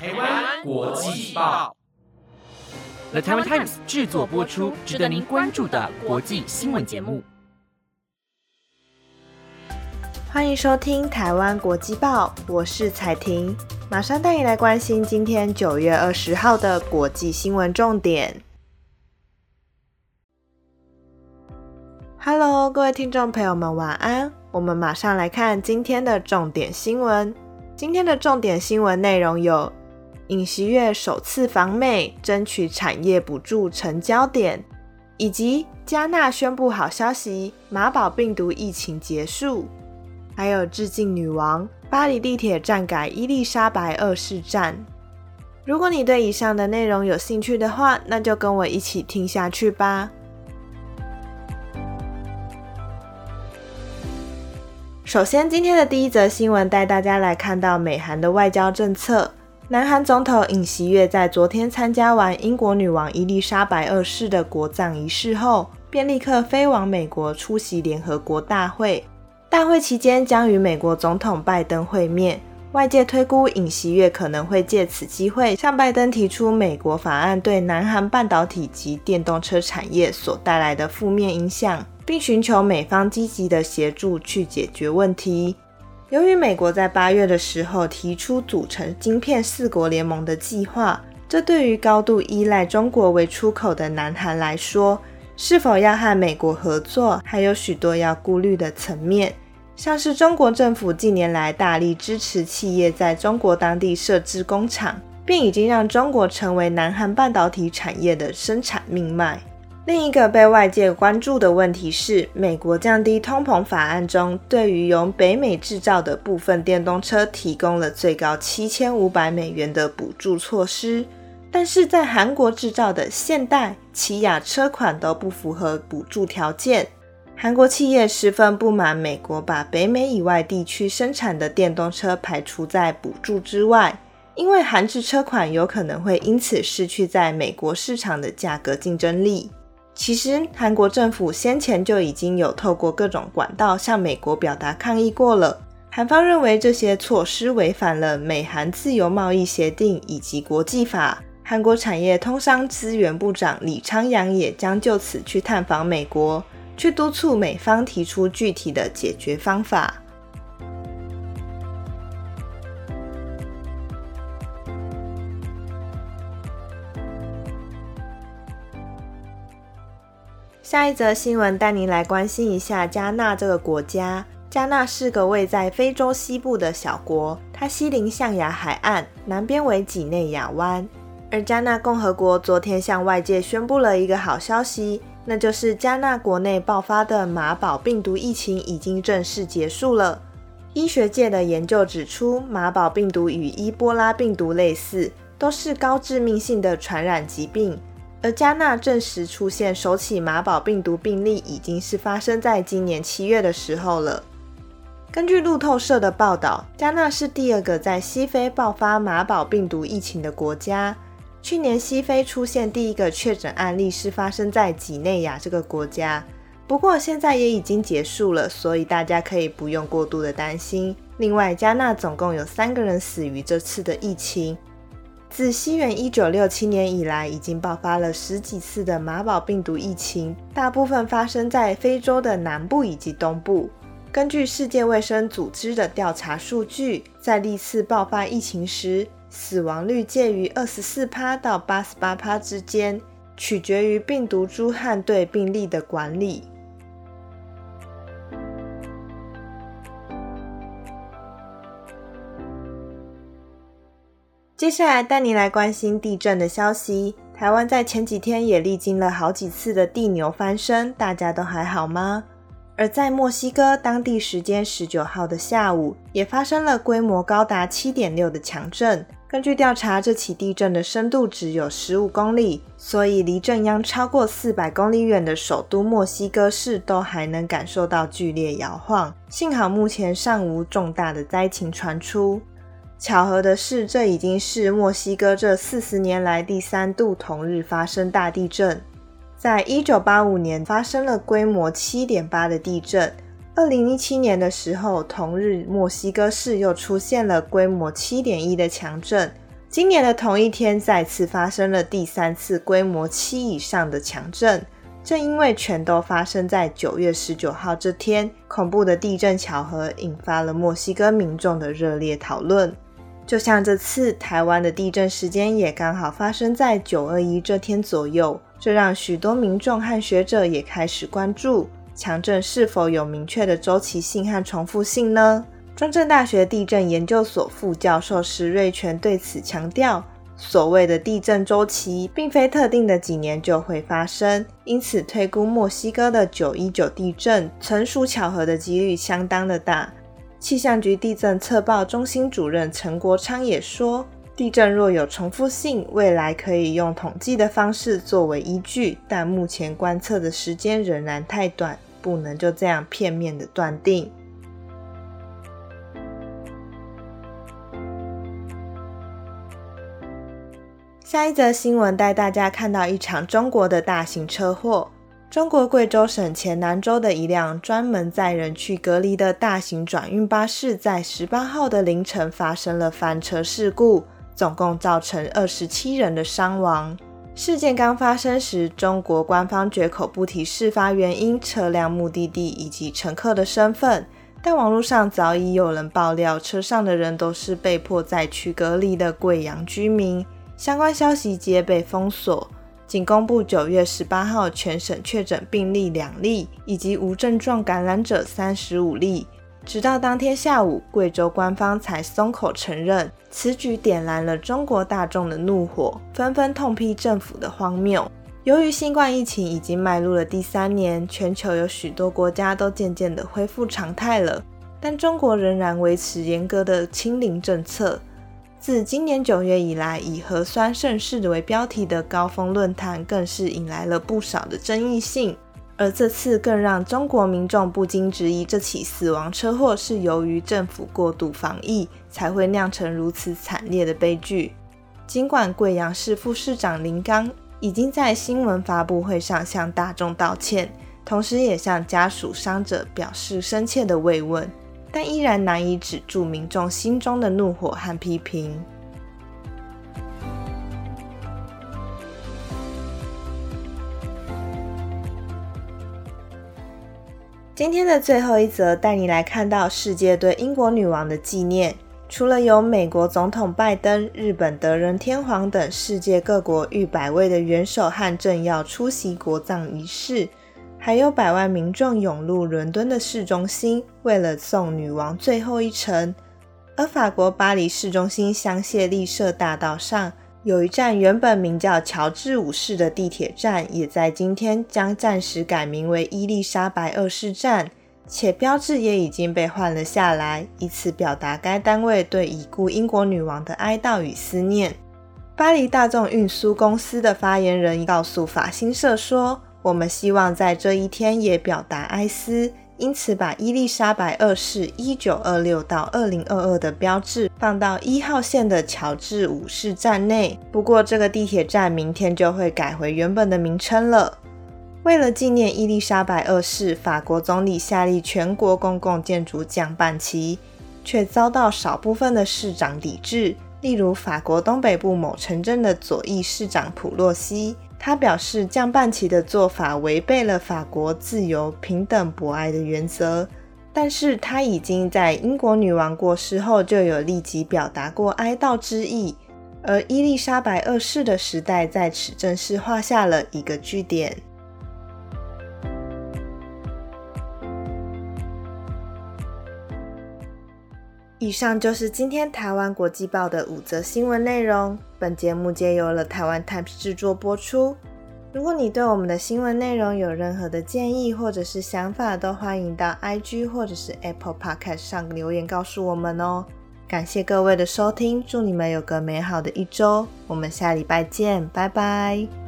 台湾国际报，The Taiwan Times 制作播出，值得您关注的国际新闻节目。欢迎收听台湾国际报，我是彩婷，马上带你来关心今天九月二十号的国际新闻重点。Hello，各位听众朋友们，晚安。我们马上来看今天的重点新闻。今天的重点新闻内容有：尹锡月首次访美，争取产业补助成焦点；以及加纳宣布好消息，马宝病毒疫情结束；还有致敬女王，巴黎地铁站改伊丽莎白二世站。如果你对以上的内容有兴趣的话，那就跟我一起听下去吧。首先，今天的第一则新闻带大家来看到美韩的外交政策。南韩总统尹锡悦在昨天参加完英国女王伊丽莎白二世的国葬仪式后，便立刻飞往美国出席联合国大会。大会期间将与美国总统拜登会面。外界推估，尹锡悦可能会借此机会向拜登提出美国法案对南韩半导体及电动车产业所带来的负面影响。并寻求美方积极的协助去解决问题。由于美国在八月的时候提出组成晶片四国联盟的计划，这对于高度依赖中国为出口的南韩来说，是否要和美国合作，还有许多要顾虑的层面。像是中国政府近年来大力支持企业在中国当地设置工厂，并已经让中国成为南韩半导体产业的生产命脉。另一个被外界关注的问题是，美国降低通膨法案中对于由北美制造的部分电动车提供了最高七千五百美元的补助措施，但是在韩国制造的现代、起亚车款都不符合补助条件。韩国企业十分不满美国把北美以外地区生产的电动车排除在补助之外，因为韩制车款有可能会因此失去在美国市场的价格竞争力。其实，韩国政府先前就已经有透过各种管道向美国表达抗议过了。韩方认为这些措施违反了美韩自由贸易协定以及国际法。韩国产业通商资源部长李昌阳也将就此去探访美国，去督促美方提出具体的解决方法。下一则新闻带您来关心一下加纳这个国家。加纳是个位在非洲西部的小国，它西临象牙海岸，南边为几内亚湾。而加纳共和国昨天向外界宣布了一个好消息，那就是加纳国内爆发的马宝病毒疫情已经正式结束了。医学界的研究指出，马宝病毒与伊波拉病毒类似，都是高致命性的传染疾病。而加纳证实出现首起马宝病毒病例，已经是发生在今年七月的时候了。根据路透社的报道，加纳是第二个在西非爆发马宝病毒疫情的国家。去年西非出现第一个确诊案例是发生在几内亚这个国家，不过现在也已经结束了，所以大家可以不用过度的担心。另外，加纳总共有三个人死于这次的疫情。自西元一九六七年以来，已经爆发了十几次的马宝病毒疫情，大部分发生在非洲的南部以及东部。根据世界卫生组织的调查数据，在历次爆发疫情时，死亡率介于二十四趴到八十八趴之间，取决于病毒株和对病例的管理。接下来带你来关心地震的消息。台湾在前几天也历经了好几次的地牛翻身，大家都还好吗？而在墨西哥当地时间十九号的下午，也发生了规模高达七点六的强震。根据调查，这起地震的深度只有十五公里，所以离震央超过四百公里远的首都墨西哥市都还能感受到剧烈摇晃。幸好目前尚无重大的灾情传出。巧合的是，这已经是墨西哥这四十年来第三度同日发生大地震。在一九八五年发生了规模七点八的地震，二零一七年的时候，同日墨西哥市又出现了规模七点一的强震。今年的同一天，再次发生了第三次规模七以上的强震。正因为全都发生在九月十九号这天，恐怖的地震巧合引发了墨西哥民众的热烈讨论。就像这次台湾的地震时间也刚好发生在九二一这天左右，这让许多民众和学者也开始关注强震是否有明确的周期性和重复性呢？中正大学地震研究所副教授石瑞全对此强调。所谓的地震周期，并非特定的几年就会发生，因此推估墨西哥的九一九地震纯属巧合的几率相当的大。气象局地震测报中心主任陈国昌也说，地震若有重复性，未来可以用统计的方式作为依据，但目前观测的时间仍然太短，不能就这样片面的断定。下一则新闻带大家看到一场中国的大型车祸。中国贵州省黔南州的一辆专门载人去隔离的大型转运巴士，在十八号的凌晨发生了翻车事故，总共造成二十七人的伤亡。事件刚发生时，中国官方绝口不提事发原因、车辆目的地以及乘客的身份，但网络上早已有人爆料，车上的人都是被迫在去隔离的贵阳居民。相关消息皆被封锁，仅公布九月十八号全省确诊病例两例，以及无症状感染者三十五例。直到当天下午，贵州官方才松口承认，此举点燃了中国大众的怒火，纷纷痛批政府的荒谬。由于新冠疫情已经迈入了第三年，全球有许多国家都渐渐的恢复常态了，但中国仍然维持严格的清零政策。自今年九月以来，以“核酸盛世”为标题的高峰论坛更是引来了不少的争议性。而这次更让中国民众不禁质疑，这起死亡车祸是由于政府过度防疫，才会酿成如此惨烈的悲剧。尽管贵阳市副市长林刚已经在新闻发布会上向大众道歉，同时也向家属伤者表示深切的慰问。但依然难以止住民众心中的怒火和批评。今天的最后一则，带你来看到世界对英国女王的纪念。除了有美国总统拜登、日本德仁天皇等世界各国逾百位的元首和政要出席国葬仪式。还有百万民众涌入伦敦的市中心，为了送女王最后一程。而法国巴黎市中心香榭丽舍大道上有一站原本名叫乔治五世的地铁站，也在今天将暂时改名为伊丽莎白二世站，且标志也已经被换了下来，以此表达该单位对已故英国女王的哀悼与思念。巴黎大众运输公司的发言人告诉法新社说。我们希望在这一天也表达哀思，因此把伊丽莎白二世一九二六到二零二二的标志放到一号线的乔治五世站内。不过，这个地铁站明天就会改回原本的名称了。为了纪念伊丽莎白二世，法国总理下令全国公共建筑降半旗，却遭到少部分的市长抵制。例如，法国东北部某城镇的左翼市长普洛西。他表示，降半旗的做法违背了法国自由、平等、博爱的原则。但是他已经在英国女王过世后就有立即表达过哀悼之意，而伊丽莎白二世的时代在此正式画下了一个句点。以上就是今天台湾国际报的五则新闻内容。本节目皆由了台湾 Times 制作播出。如果你对我们的新闻内容有任何的建议或者是想法，都欢迎到 IG 或者是 Apple Podcast 上留言告诉我们哦。感谢各位的收听，祝你们有个美好的一周。我们下礼拜见，拜拜。